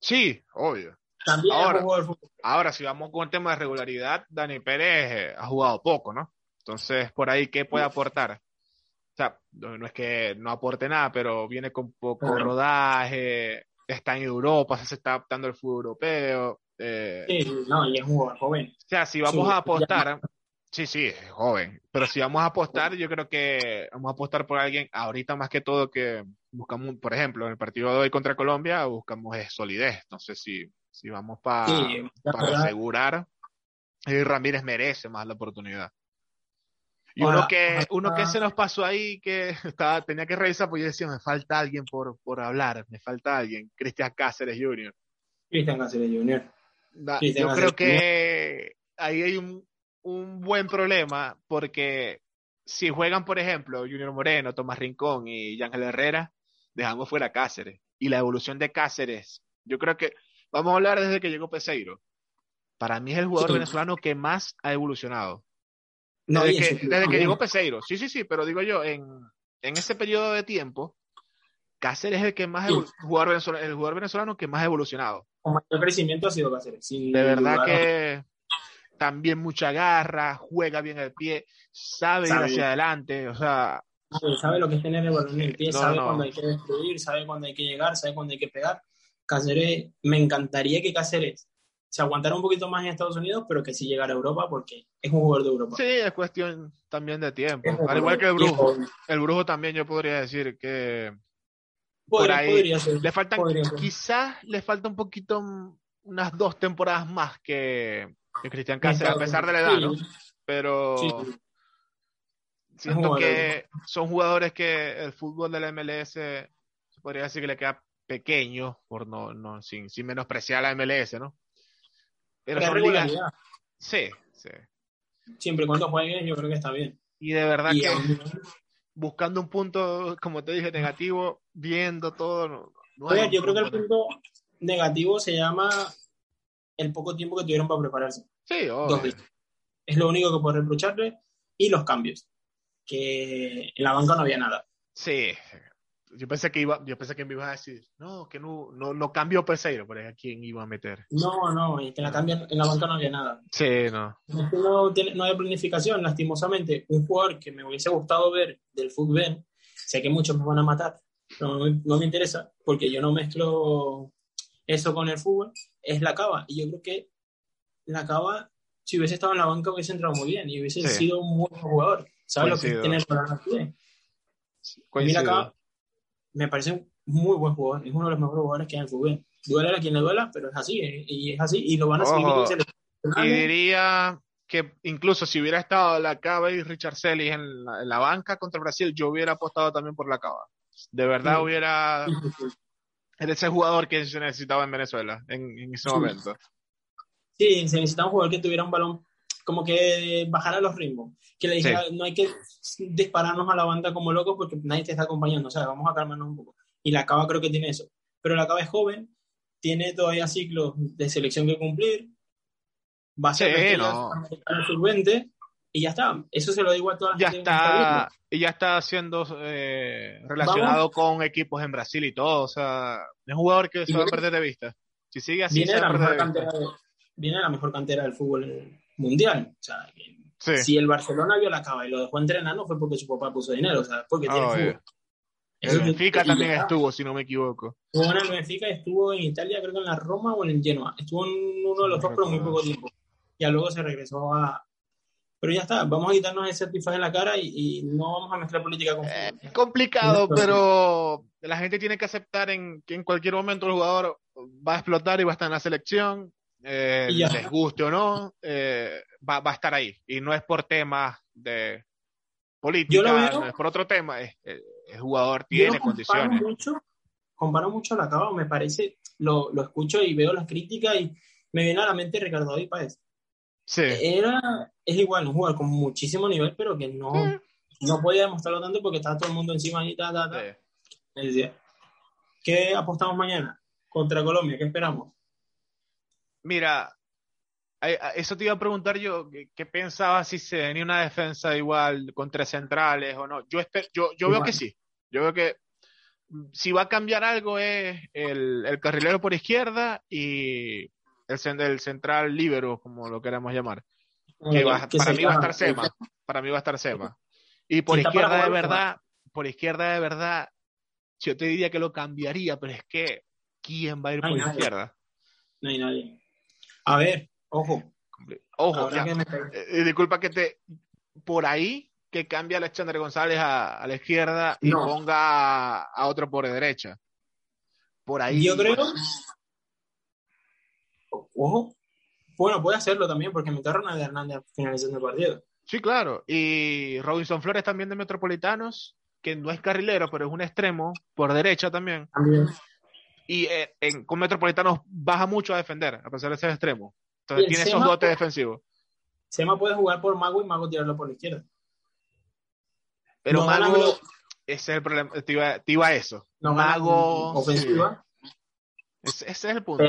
Sí, obvio. También ahora, fútbol. ahora, si vamos con el tema de regularidad, Dani Pérez eh, ha jugado poco, ¿no? Entonces, por ahí, ¿qué puede aportar? O sea, no, es que no aporte nada, pero viene con poco rodaje, está en Europa, se está adaptando al fútbol europeo. Eh, sí, no, y es un jugador joven. O sea, si vamos a apostar, sí, sí, es joven, pero si vamos a apostar, yo creo que vamos a apostar por alguien ahorita más que todo que buscamos, por ejemplo, en el partido de hoy contra Colombia, buscamos solidez. No sé si, si vamos para asegurar. Y Ramírez merece más la oportunidad. Y uno que, uno que se nos pasó ahí, que *laughs* estaba, tenía que revisar, pues yo decía, me falta alguien por, por hablar, me falta alguien. Cristian Cáceres Jr. Cristian Cáceres Jr. yo creo que ahí hay un, un buen problema, porque si juegan, por ejemplo, Junior Moreno, Tomás Rincón y Ángel Herrera, dejamos fuera Cáceres. Y la evolución de Cáceres, yo creo que vamos a hablar desde que llegó Peseiro. Para mí es el jugador venezolano que más ha evolucionado. Desde, que, llegó Peseiro. Sí, sí, sí, pero digo yo, en, ese periodo de tiempo, Cáceres es el que más el jugador venezolano, el jugador venezolano que más ha evolucionado. Con mayor crecimiento ha sido Cáceres. de verdad que también mucha garra, juega bien el pie, sabe, ir hacia adelante, o sea, sabe lo que es tener el balón en el pie, sabe cuando hay que destruir, sabe cuando hay que llegar, sabe cuándo hay que pegar. Cáceres, me encantaría que Cáceres se aguantara un poquito más en Estados Unidos, pero que sí llegara a Europa porque es un jugador de Europa. Sí, es cuestión también de tiempo. Al igual que el Brujo. El Brujo también yo podría decir que por ahí le faltan, quizás le falta un poquito unas dos temporadas más que, Cristian Cáceres, a pesar de la edad, ¿no? Pero Siento que son jugadores que el fútbol de la MLS se podría decir que le queda pequeño, por no, no sin, sin menospreciar a la MLS, ¿no? Pero son ligas. Sí, sí. Siempre y cuando juegues, yo creo que está bien. Y de verdad que buscando un punto, como te dije, negativo, viendo todo. No, yo creo que el punto negativo se llama el poco tiempo que tuvieron para prepararse. Sí, Es lo único que puedo reprocharle. Y los cambios que en la banca no había nada. Sí, yo pensé que iba, yo pensé que me ibas a decir, no, que no, no, no cambió Peseiro, pero ¿a quién iba a meter? No, no, en la, en la banca no había nada. Sí, no. No, no hay planificación, lastimosamente. Un jugador que me hubiese gustado ver del fútbol, sé que muchos me van a matar, pero no, me interesa, porque yo no mezclo eso con el fútbol, es la cava. Y yo creo que la cava, si hubiese estado en la banca, hubiese entrado muy bien y hubiese sido un buen jugador. ¿Sabes lo que tiene el Mira acá, me parece un muy buen jugador, es uno de los mejores jugadores que hay en el fútbol. Duele a quien le duela, pero es así, eh, y es así, y lo van a seguir. y diría que incluso si hubiera estado la Cava y Richard Celis en la, banca contra Brasil, yo hubiera apostado también por la Cava. De verdad hubiera... Era ese jugador que se necesitaba en Venezuela en, en ese momento. Sí, se necesitaba un jugador que tuviera un balón como que bajara los ritmos, que le dijera, no hay que dispararnos a la banda como locos porque nadie te está acompañando, o sea, vamos a calmarnos un poco. Y la Cava creo que tiene eso. Pero la Cava es joven, tiene todavía ciclos de selección que cumplir, va a ser sí, no. Sub-20 y ya está. Eso se lo digo a todas las ya está Y ya está siendo eh, relacionado con equipos en Brasil y todo, o sea, es un jugador que se va a perder de vista. Si sigue así, viene, la mejor, cantera viene la mejor cantera del fútbol mundial. O sea, si el Barcelona vio la cava y lo dejó entrenar, no fue porque su papá puso dinero, o sea, porque tiene fútbol. El Benfica también estuvo, si no me equivoco. Estuvo en el Benfica, estuvo en Italia, creo que en la Roma o en el Genoa. Estuvo en uno de los dos, pero muy poco tiempo. ya luego se regresó a... Pero ya está, vamos a quitarnos ese antifaz en la cara y, no vamos a mezclar política con... Eh, complicado, pero la gente tiene que aceptar en, que en cualquier momento el jugador va a explotar y va a estar en la selección, eh, les guste o no, eh, va, va, a estar ahí. Y no es por temas de política, no es por otro tema, es, el jugador tiene condiciones. Mucho, comparo mucho la cava, me parece, lo, lo, escucho y veo las críticas y me viene a la mente Ricardo David Páez. Sí. Era, es igual, un jugador con muchísimo nivel, pero que no, no podía demostrarlo tanto porque estaba todo el mundo encima y tal, tal, tal. ¿Qué apostamos mañana? Contra Colombia, ¿qué esperamos? Mira, eso te iba a preguntar yo, ¿qué, pensaba si se venía una defensa igual con tres centrales o no? Yo, yo, yo veo que sí, yo veo que mm, si va a cambiar algo es el, el carrilero por izquierda y el, el central libero, como lo queramos llamar. Que para mí va a estar Sema, para mí va a estar Sema. Y por izquierda de verdad, por izquierda de verdad, yo te diría que lo cambiaría, pero es que ¿quién va a ir por izquierda? No hay nadie. A ver, ojo. Ojo, eh, disculpa que te. Por ahí que cambie a Alexander González a, la izquierda y ponga a, otro por derecha. Por ahí. Yo creo. Ojo. Bueno, puede hacerlo también porque me a de Hernández finalizando el partido. Sí, claro. Y Robinson Flores también de Metropolitanos, que no es carrilero, pero es un extremo, por derecha también. También y eh, con Metropolitanos baja mucho a defender, a pesar de ser extremo. Entonces tiene esos dotes defensivos. Sema puede jugar por Mago y Mago tirarlo por la izquierda. Pero Mago, ese es el problema, te iba, a eso. Mago. Ofensiva. Ese, es el punto.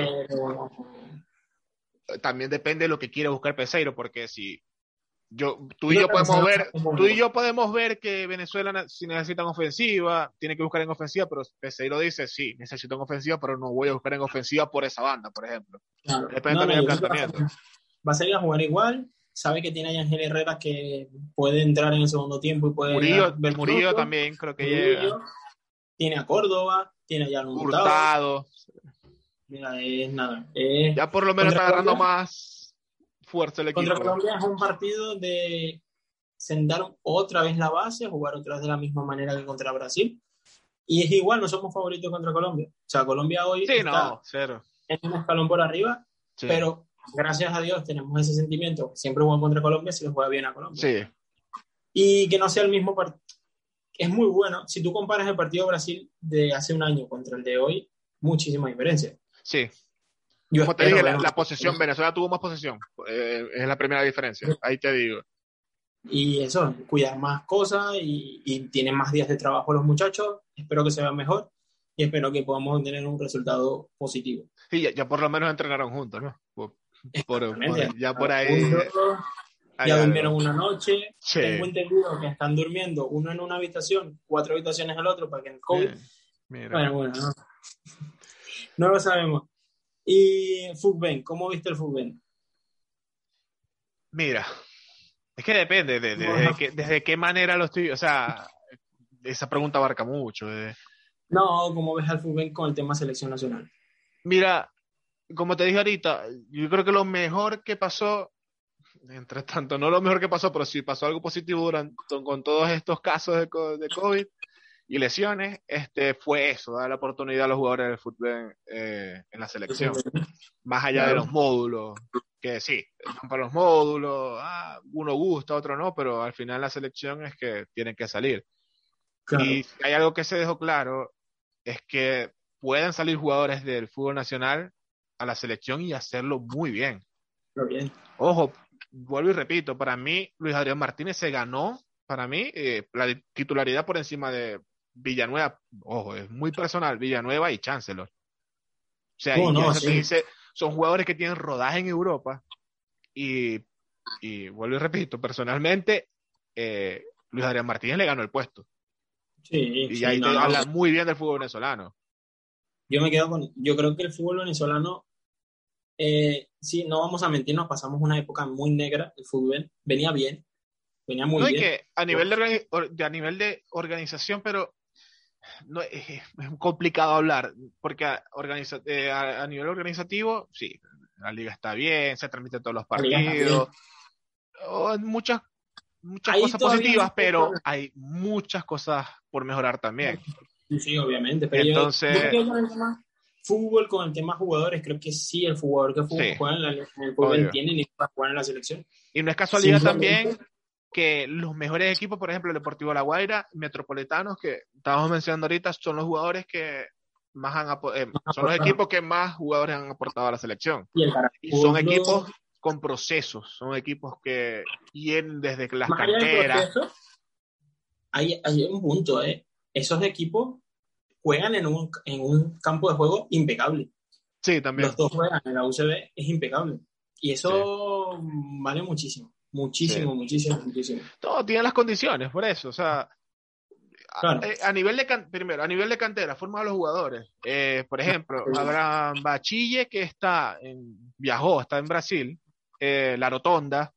También depende de lo que quiere buscar Peseiro, porque si yo, tú y yo podemos ver, tú y yo podemos ver que Venezuela si necesitan ofensiva, tiene que buscar en ofensiva, pero Peseiro dice sí, necesito en ofensiva, pero no voy a buscar en ofensiva por esa banda, por ejemplo. Depende del planteamiento. Va a salir a jugar igual, sabe que tiene a Ángel Herrera que puede entrar en el segundo tiempo y puede. Murillo, Murillo también creo que llega. Tiene a Córdoba, tiene a Hurtado. Mira, es nada. ya por lo menos está agarrando más fuerza el equipo. Contra Colombia es un partido de sentar otra vez la base, jugar otra vez de la misma manera que contra Brasil. Y es igual, no somos favoritos contra Colombia. O sea, Colombia hoy sí, no, cero. en un escalón por arriba, pero gracias a Dios tenemos ese sentimiento. Siempre juega contra Colombia si le juega bien a Colombia. Sí. Y que no sea el mismo partido. Es muy bueno. Si tú comparas el partido de Brasil de hace un año contra el de hoy, muchísima diferencia. Sí. Como te dije, la, posesión, Venezuela tuvo más posesión. Eh, es la primera diferencia. Ahí te digo. Y eso, cuidar más cosas y, y, tienen más días de trabajo los muchachos. Espero que se vean mejor y espero que podamos tener un resultado positivo. Sí, ya, por lo menos entrenaron juntos, ¿no? ya por ahí. ya durmieron una noche. Tengo entendido que están durmiendo uno en una habitación, cuatro habitaciones al otro para que el COVID. Bueno, bueno, no. lo sabemos. Y Fugben, ¿cómo viste el Fugben? Mira, es que depende de, desde qué manera lo estoy, o sea, esa pregunta abarca mucho. Eh. No, ¿cómo ves al Fugben con el tema selección nacional? Mira, como te dije ahorita, yo creo que lo mejor que pasó, entre tanto, no lo mejor que pasó, pero sí pasó algo positivo durante, con todos estos casos de, de COVID, y lesiones, este, fue eso, dar la oportunidad a los jugadores del fútbol eh, en la selección. Más allá de los módulos, que sí, para los módulos, ah, uno gusta, otro no, pero al final la selección es que tienen que salir. Y hay algo que se dejó claro, es que pueden salir jugadores del fútbol nacional a la selección y hacerlo muy bien. bien. Ojo, vuelvo y repito, para mí Luis Adrián Martínez se ganó, para mí, eh, la titularidad por encima de Villanueva, ojo, es muy personal, Villanueva y Chancellor. O sea, son jugadores que tienen rodaje en Europa y, y vuelvo y repito, personalmente, eh, Luis Adrián Martínez le ganó el puesto. Sí, y ahí te habla muy bien del fútbol venezolano. Yo me quedo con, yo creo que el fútbol venezolano, eh, sí, no vamos a mentir, nos pasamos una época muy negra, el fútbol venía bien, venía muy bien. que a nivel de, a nivel de organización, pero no, es, complicado hablar, porque a, organiza, eh, a, nivel organizativo, sí, la liga está bien, se transmiten todos los partidos, oh, muchas, muchas cosas positivas, pero hay muchas cosas por mejorar también. Sí, sí obviamente, pero Entonces, fútbol con el tema jugadores, creo que sí, el jugador que juega en, el fútbol tiene ni para jugar en la selección. Y no es casualidad también que los mejores equipos, por ejemplo, el Deportivo La Guaira, Metropolitanos, que estábamos mencionando ahorita, son los jugadores que más han eh, son los equipos que más jugadores han aportado a la selección. Y, son equipos con procesos, son equipos que vienen desde las canteras. hay, hay un punto, ¿eh? Esos equipos juegan en un, en un campo de juego impecable. Sí, también. Los dos juegan en la UCB, es impecable. Y eso vale muchísimo. Muchísimo, muchísimo, muchísimo. Todo tiene las condiciones, por eso. O sea, eh, a, nivel de primero, a nivel de cantera, forma a los jugadores. Eh, por ejemplo, habrá Bachille que está en, viajó, está en Brasil, eh, La Rotonda,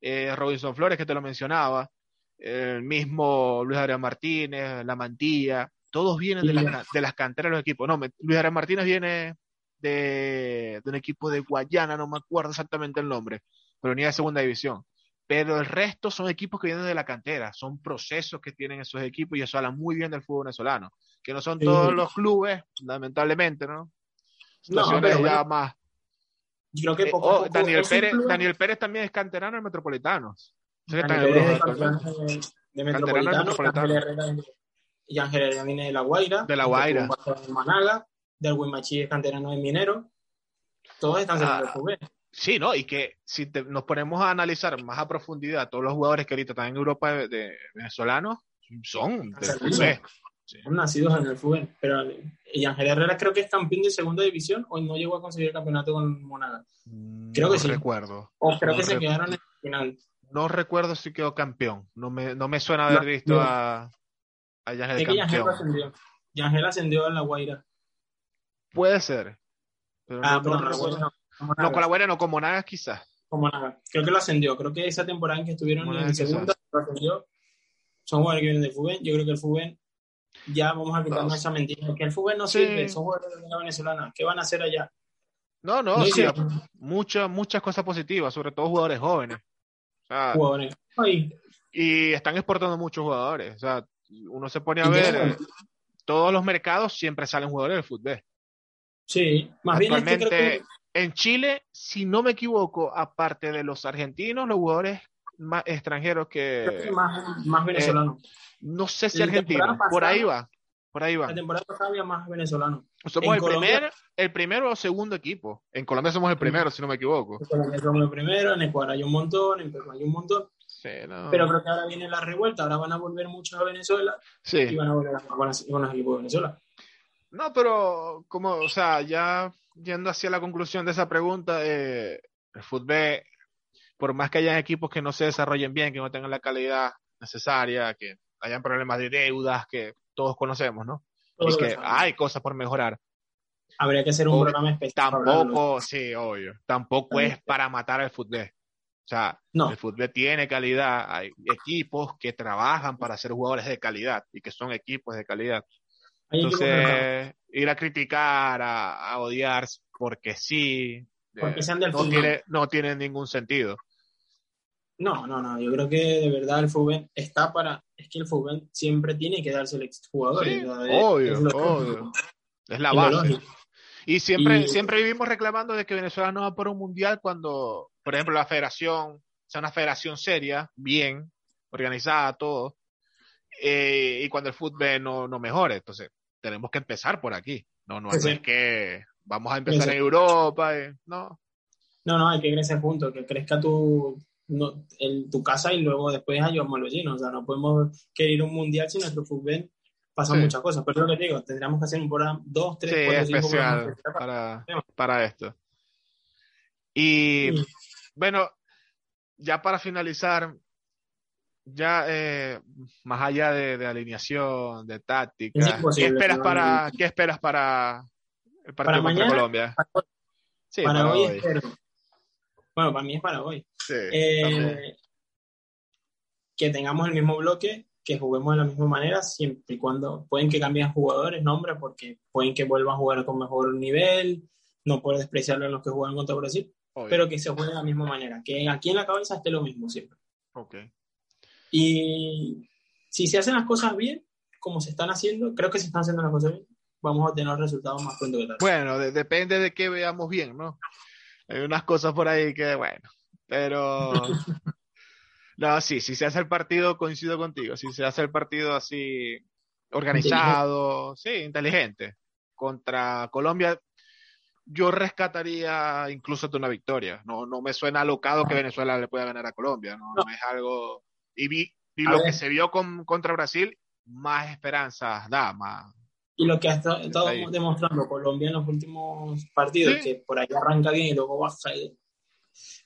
Robinson Flores que te lo mencionaba, el mismo Luis Adrián Martínez, La Mantilla, todos vienen de, de las canteras de los equipos. No, Luis Adrián Martínez viene de, de, un equipo de Guayana, no me acuerdo exactamente el nombre, pero venía de segunda división. Pero el resto son equipos que vienen de la cantera, son procesos que tienen esos equipos y eso habla muy bien del fútbol venezolano, que no son todos los clubes, lamentablemente, ¿no? Situaciones ya más. Yo creo que eh, oh, Daniel, Pérez, Daniel Pérez también es canterano de Metropolitanos. Daniel Pérez de Metropolitanos. Y Ángel Herrera viene de La Guaira. De La Guaira. De Managa, del Huimachi es canterano de Minero. Todos están cerca ah, del Sí, ¿no? Y que si nos ponemos a analizar más a profundidad, todos los jugadores que ahorita están en Europa de, venezolanos son del Son nacidos en el fútbol. Pero y Ángel Herrera creo que es campeón de segunda división o no llegó a conseguir el campeonato con Monaga. Mm, creo que sí. No recuerdo. O creo que se quedaron en el final. No recuerdo si quedó campeón. No me, no me suena haber visto a, a Yangel campeón. ascendió. Yangel ascendió a La Guaira. Puede ser. Pero ah, no, no, recuerdo. No, con la buena no, como nada quizás. Como nada. Creo que lo ascendió. Creo que esa temporada en que estuvieron en segunda lo ascendió. Son jugadores que vienen del Fuben. Yo creo que el Fuben ya vamos a quitarnos esa mentira. Que el Fuben no sirve. Son jugadores de la venezolana. ¿Qué van a hacer allá? No, no, sí, muchas, muchas cosas positivas, sobre todo jugadores jóvenes. jugadores. Y están exportando muchos jugadores. O sea, uno se pone a ver, todos los mercados siempre salen jugadores del fútbol. Sí, más bien que en Chile, si no me equivoco, aparte de los argentinos, los jugadores más extranjeros que... más, más venezolanos. Eh, no sé si argentinos, por ahí va. Por ahí va. La temporada pasada había más venezolanos. Somos el, primer, el primero o segundo equipo. En Colombia somos el primero, si no me equivoco. En Colombia somos el primero, en Ecuador hay un montón, en Perú hay un montón. Sí, no. Pero creo que ahora viene la revuelta, ahora van a volver muchos a Venezuela sí. y van a volver a jugar con los equipos de Venezuela. No, pero como, o sea, ya yendo hacia la conclusión de esa pregunta, eh, el fútbol, por más que hayan equipos que no se desarrollen bien, que no tengan la calidad necesaria, que hayan problemas de deudas que todos conocemos, ¿no? y que hay cosas por mejorar. Habría que hacer un programa especial. Tampoco, sí, obvio. Tampoco es para matar al fútbol. O sea, el fútbol tiene calidad. Hay equipos que trabajan para ser jugadores de calidad y que son equipos de calidad. Entonces, ir a criticar, a, odiar porque sí, porque sean del no, tiene, no tiene ningún sentido. No, no, no. Yo creo que de verdad el fútbol está para. Es que el fútbol siempre tiene que darse al jugador. Sí, obvio, es, obvio. es la base. Y siempre, siempre vivimos reclamando de que Venezuela no va por un mundial cuando, por ejemplo, la federación sea una federación seria, bien organizada, todo, eh, y cuando el fútbol no, no mejore. Entonces, tenemos que empezar por aquí. No, no, es que vamos a empezar en Europa, eh, no. No, no, hay que crecer juntos, que crezca tu, no, en tu casa y luego después ayudamos a los O sea, no podemos querer un mundial si nuestro fútbol pasa muchas cosas. Pero lo que digo, tendríamos que hacer un programa dos, tres, cuatro, cinco especial para, para, esto. Y bueno, ya para finalizar, ya eh, más allá de, alineación, de táctica, ¿qué esperas para qué esperas para el partido contra Colombia? Para, hoy, Bueno, para mí es para hoy. Eh, que tengamos el mismo bloque, que juguemos de la misma manera, siempre y cuando pueden que cambien jugadores, nombres, porque pueden que vuelvan a jugar con mejor nivel, no por despreciarlo en los que juegan contra Brasil, pero que se juegue de la misma manera, que aquí en la cabeza esté lo mismo siempre. Ok. Y si se hacen las cosas bien, como se están haciendo, creo que se están haciendo las cosas bien, vamos a tener resultados más pronto que tarde. Bueno, depende de qué veamos bien, ¿no? Hay unas cosas por ahí que, bueno, pero... *laughs* no, sí, si se hace el partido, coincido contigo, si se hace el partido así organizado, sí, inteligente, contra Colombia, yo rescataría incluso una victoria. No, no me suena alocado que Venezuela le pueda ganar a Colombia, no, es algo... Y, vi, y lo que se vio con, contra Brasil, más esperanzas da, más, y lo que ha estado, demostrando Colombia en los últimos partidos, que por ahí arranca bien y luego baja. Y...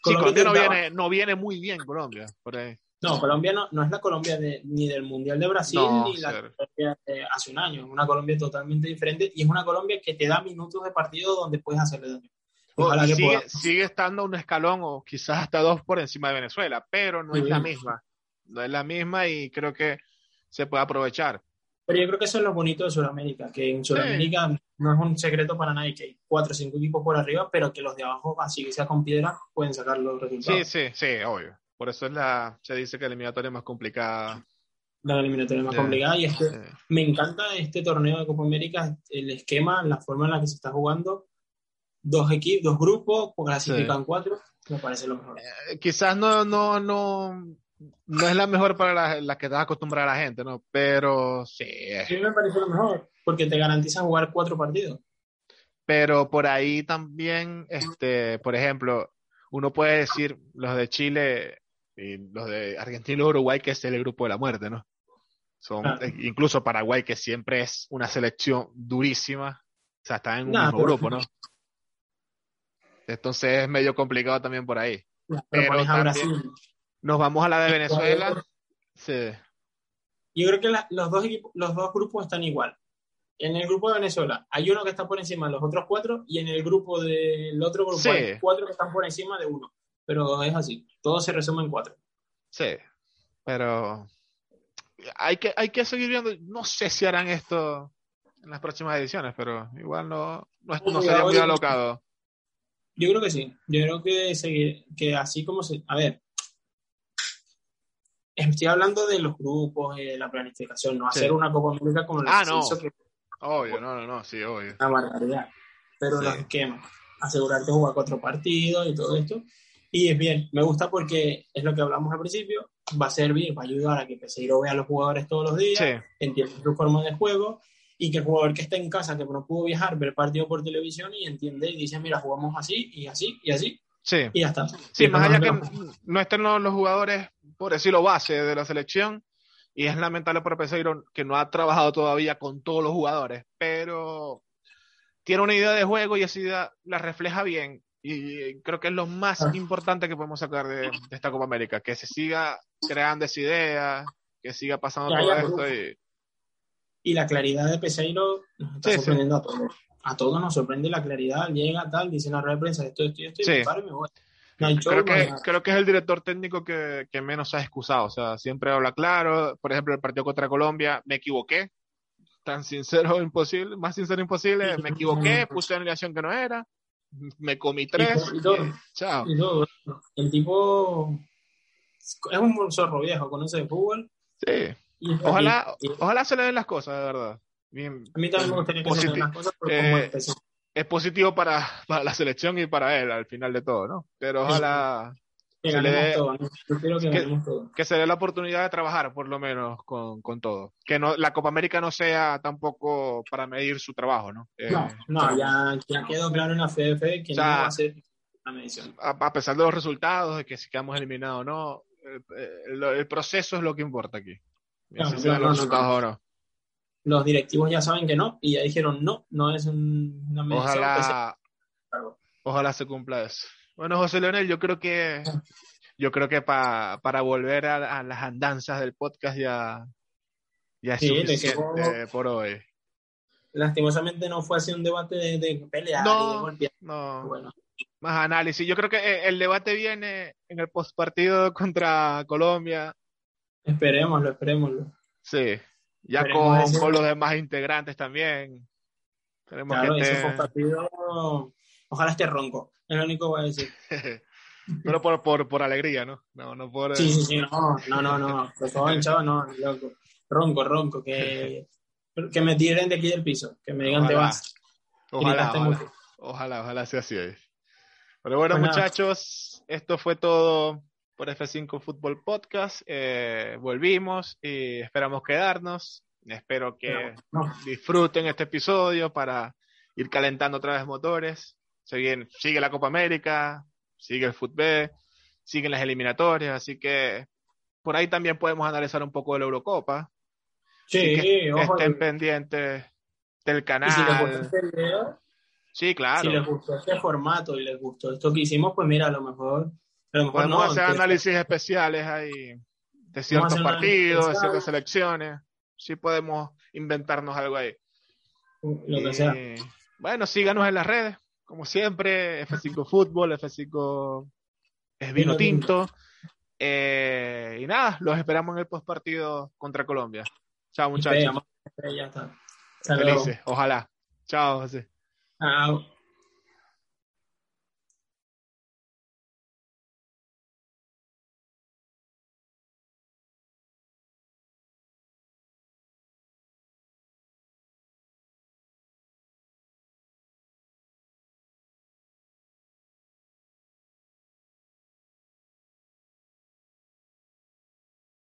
Colombia, no, viene, no viene muy bien, Colombia, por ahí. No, Colombia no, es la Colombia de, ni del Mundial de Brasil ni la Colombia de hace un año. Es una Colombia totalmente diferente y es una Colombia que te da minutos de partido donde puedes hacerle daño. Ojalá sigue, sigue, estando un escalón o quizás hasta dos por encima de Venezuela, pero no es la misma. No es la misma y creo que se puede aprovechar. Pero yo creo que eso es lo bonito de Sudamérica, que en Sudamérica no es un secreto para nadie que hay cuatro o cinco equipos por arriba, pero que los de abajo, así que sea con piedra, pueden sacar los resultados. Sí, sí, sí, obvio. Por eso es la, se dice que la eliminatoria es más complicada. La eliminatoria es más complicada y es que me encanta este torneo de Copa América, el esquema, la forma en la que se está jugando. Dos equipos, dos grupos, clasifican cuatro, me parece lo mejor. Eh, quizás no, no, no, no es la mejor para la, que estás acostumbrada a la gente, ¿no? Pero sí. Sí, me parece lo mejor, porque te garantiza jugar cuatro partidos. Pero por ahí también, este, por ejemplo, uno puede decir los de Chile y los de Argentina y Uruguay que es el grupo de la muerte, ¿no? Son, eh, incluso Paraguay, que siempre es una selección durísima, o sea, está en un mismo grupo, ¿no? *laughs* Entonces es medio complicado también por ahí. pero, Brasil, nos vamos a la de Venezuela. Sí. Yo creo que los, dos los dos grupos están igual. En el grupo de Venezuela hay uno que está por encima de los otros cuatro y en el grupo del otro grupo hay cuatro que están por encima de uno. Pero es así, todo se resume en cuatro. Sí, pero hay que, hay que seguir viendo. No sé si harán esto en las próximas ediciones, pero igual no, no, sería muy alocado. Yo creo que sí. Yo creo que, seguir, que así como se. A ver, estoy hablando de los grupos, de la planificación, no hacer una Copa América como la ah, no. Obvio, no, no, no, sí, obvio. Una barbaridad. Pero los esquemas, asegurarte jugar cuatro partidos y todo esto. Y es bien, me gusta porque es lo que hablamos al principio, va a servir, va a ayudar a que Peseiro vea a los jugadores todos los días, entienda su forma de juego y que el jugador que está en casa, que no pudo viajar, ve el partido por televisión y entiende y dice, mira, jugamos así y así y así. Sí. Y ya está. Sí, más allá que no estén los jugadores por decirlo, base de la selección. Y es lamentable por Peseiro que no ha trabajado todavía con todos los jugadores, pero tiene una idea de juego y esa idea la refleja bien. Y creo que es lo más ah. importante que podemos sacar de, esta Copa América, que se siga creando esa idea, que siga pasando todo esto. Y... y... la claridad de Peseiro nos está sorprendiendo a todos. A todos nos sorprende la claridad. Llega tal, dice en la red de prensa, esto, esto, esto, y me me voy creo, que, creo que es el director técnico que, que, menos ha excusado. O sea, siempre habla claro. Por ejemplo, el partido contra Colombia, me equivoqué. Tan sincero *laughs* imposible, más sincero imposible. Me equivoqué, puse una alineación que no era. Me comí tres. chao. El tipo es un zorro viejo, conoce de fútbol. Sí. ojalá, ojalá se le den las cosas, de verdad. Bien, a mí también me gustaría que se le den las cosas, pero como eh, es positivo para, para, la selección y para él al final de todo, ¿no? Pero ojalá que, se le dé, que, se dé la oportunidad de trabajar por lo menos con, con, todo. Que no, la Copa América no sea tampoco para medir su trabajo, ¿no? Eh, no, no ya, ya, quedó claro en la FDF que no va a ser la medición. A, pesar de los resultados, de que si quedamos eliminados o no, el, el, proceso es lo que importa aquí. se dan los resultados o no los directivos ya saben que no y ya dijeron no, no es una medición. Ojalá, ojalá se cumpla eso. Bueno, José Leonel, yo creo que yo creo que para volver a, las andanzas del podcast ya, ya es suficiente por hoy. Lastimosamente no fue así un debate de, de pelear no, No. Bueno. Más análisis. Yo creo que eh, el debate viene en el postpartido contra Colombia. Esperémoslo, esperémoslo. Sí. Ya con, con, los demás integrantes también. claro, ese fue partido Ojalá esté ronco, es lo único que voy a decir. *laughs* Pero por, por, por, alegría, ¿no? No, no por... Sí, sí, sí, no, no, no, no. Por favor, no, loco. Ronco, ronco, que, que me tiren de aquí del piso, que me digan te vas. Ojalá, ojalá, ojalá, ojalá, sea así. Pero bueno, pues muchachos, esto fue todo por F5 Fútbol Podcast. Eh, volvimos y esperamos quedarnos. Espero que disfruten este episodio para ir calentando otra vez motores. Se sigue la Copa América, sigue el fútbol, siguen las eliminatorias, así que por ahí también podemos analizar un poco de la Eurocopa. Sí, estén pendientes del canal. si les gustó este video, sí, claro. Si les gustó este formato y les gustó esto que hicimos, pues mira, a lo mejor. Podemos hacer análisis especiales ahí de ciertos partidos, de ciertas selecciones. Sí podemos inventarnos algo ahí. Lo que sea. Bueno, síganos en las redes como siempre, F5 Fútbol, F5 es vino tinto. Eh, y nada, los esperamos en el postpartido contra Colombia. Chao, muchachos. Ya está. Felices, ojalá. Chao, José. Chao.